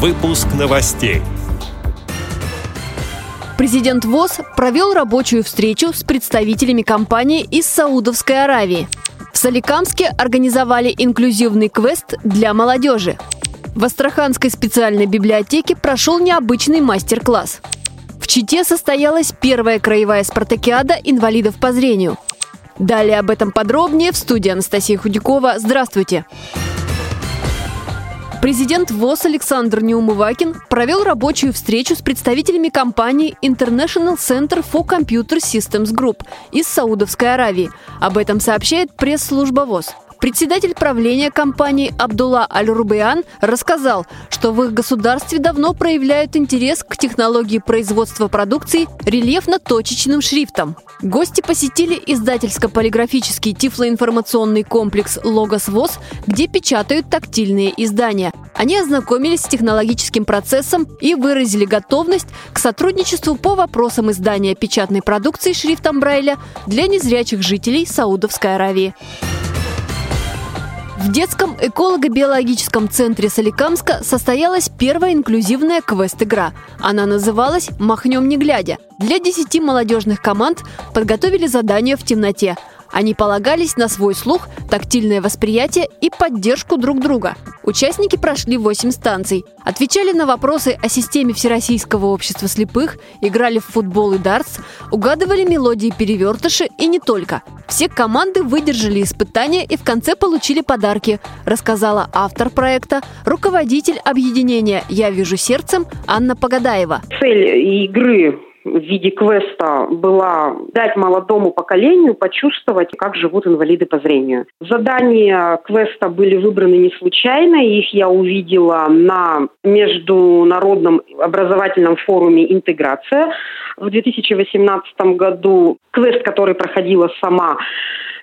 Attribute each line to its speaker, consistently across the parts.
Speaker 1: Выпуск новостей.
Speaker 2: Президент ВОЗ провел рабочую встречу с представителями компании из Саудовской Аравии. В Соликамске организовали инклюзивный квест для молодежи. В Астраханской специальной библиотеке прошел необычный мастер-класс. В Чите состоялась первая краевая спартакиада инвалидов по зрению. Далее об этом подробнее в студии Анастасия Худякова. Здравствуйте! Президент ВОЗ Александр Неумывакин провел рабочую встречу с представителями компании International Center for Computer Systems Group из Саудовской Аравии. Об этом сообщает пресс-служба ВОЗ. Председатель правления компании Абдулла Аль-Рубейан рассказал, что в их государстве давно проявляют интерес к технологии производства продукции рельефно-точечным шрифтом. Гости посетили издательско-полиграфический тифлоинформационный комплекс «Логос ВОЗ», где печатают тактильные издания. Они ознакомились с технологическим процессом и выразили готовность к сотрудничеству по вопросам издания печатной продукции шрифтом Брайля для незрячих жителей Саудовской Аравии. В детском эколого-биологическом центре Соликамска состоялась первая инклюзивная квест-игра. Она называлась «Махнем не глядя». Для 10 молодежных команд подготовили задание в темноте – они полагались на свой слух, тактильное восприятие и поддержку друг друга. Участники прошли 8 станций, отвечали на вопросы о системе Всероссийского общества слепых, играли в футбол и дартс, угадывали мелодии перевертыши и не только. Все команды выдержали испытания и в конце получили подарки, рассказала автор проекта, руководитель объединения «Я вижу сердцем» Анна Погадаева.
Speaker 3: Цель игры в виде квеста была дать молодому поколению почувствовать, как живут инвалиды по зрению. Задания квеста были выбраны не случайно, их я увидела на международном образовательном форуме «Интеграция» в 2018 году. Квест, который проходила сама,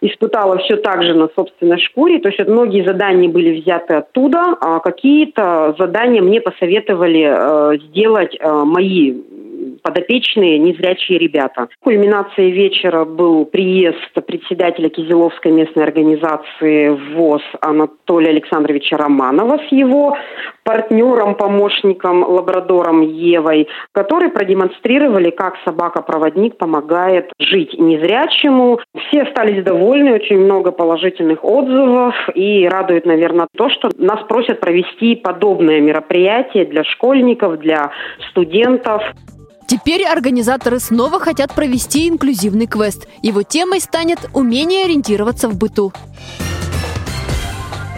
Speaker 3: испытала все так же на собственной шкуре. То есть многие задания были взяты оттуда, а какие-то задания мне посоветовали э, сделать э, мои подопечные незрячие ребята. Кульминацией вечера был приезд председателя Кизеловской местной организации ВОЗ Анатолия Александровича Романова с его партнером, помощником, лабрадором Евой, которые продемонстрировали, как собака-проводник помогает жить незрячему. Все остались довольны, очень много положительных отзывов и радует, наверное, то, что нас просят провести подобное мероприятие для школьников, для студентов.
Speaker 2: Теперь организаторы снова хотят провести инклюзивный квест. Его темой станет умение ориентироваться в быту.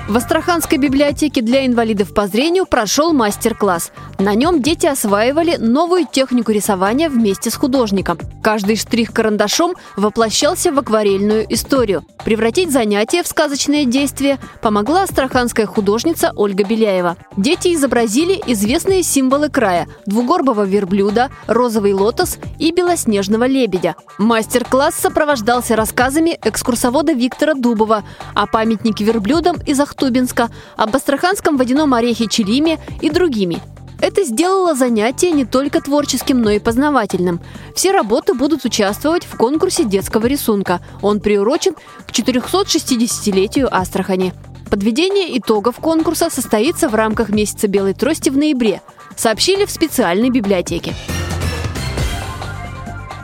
Speaker 2: В Астраханской библиотеке для инвалидов по зрению прошел мастер-класс. На нем дети осваивали новую технику рисования вместе с художником. Каждый штрих карандашом воплощался в акварельную историю. Превратить занятие в сказочное действие помогла астраханская художница Ольга Беляева. Дети изобразили известные символы края – двугорбого верблюда, розовый лотос и белоснежного лебедя. Мастер-класс сопровождался рассказами экскурсовода Виктора Дубова о памятнике верблюдам из Ахтубинска, об астраханском водяном орехе Челиме и другими. Это сделало занятие не только творческим, но и познавательным. Все работы будут участвовать в конкурсе детского рисунка. Он приурочен к 460-летию Астрахани. Подведение итогов конкурса состоится в рамках месяца белой трости в ноябре, сообщили в специальной библиотеке.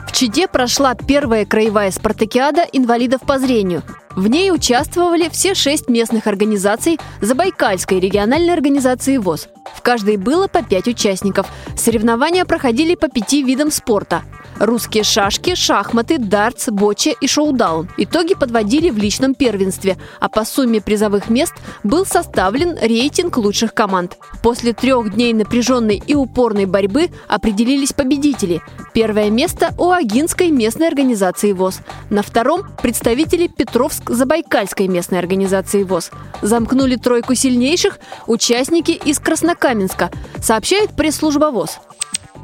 Speaker 2: В Чите прошла первая краевая спартакиада инвалидов по зрению – в ней участвовали все шесть местных организаций Забайкальской региональной организации ВОЗ. В каждой было по пять участников. Соревнования проходили по пяти видам спорта – Русские шашки, шахматы, дартс, боча и шоу-даун. Итоги подводили в личном первенстве, а по сумме призовых мест был составлен рейтинг лучших команд. После трех дней напряженной и упорной борьбы определились победители. Первое место у Агинской местной организации ВОЗ. На втором – представители Петровск-Забайкальской местной организации ВОЗ. Замкнули тройку сильнейших участники из Краснокаменска, сообщает пресс-служба ВОЗ.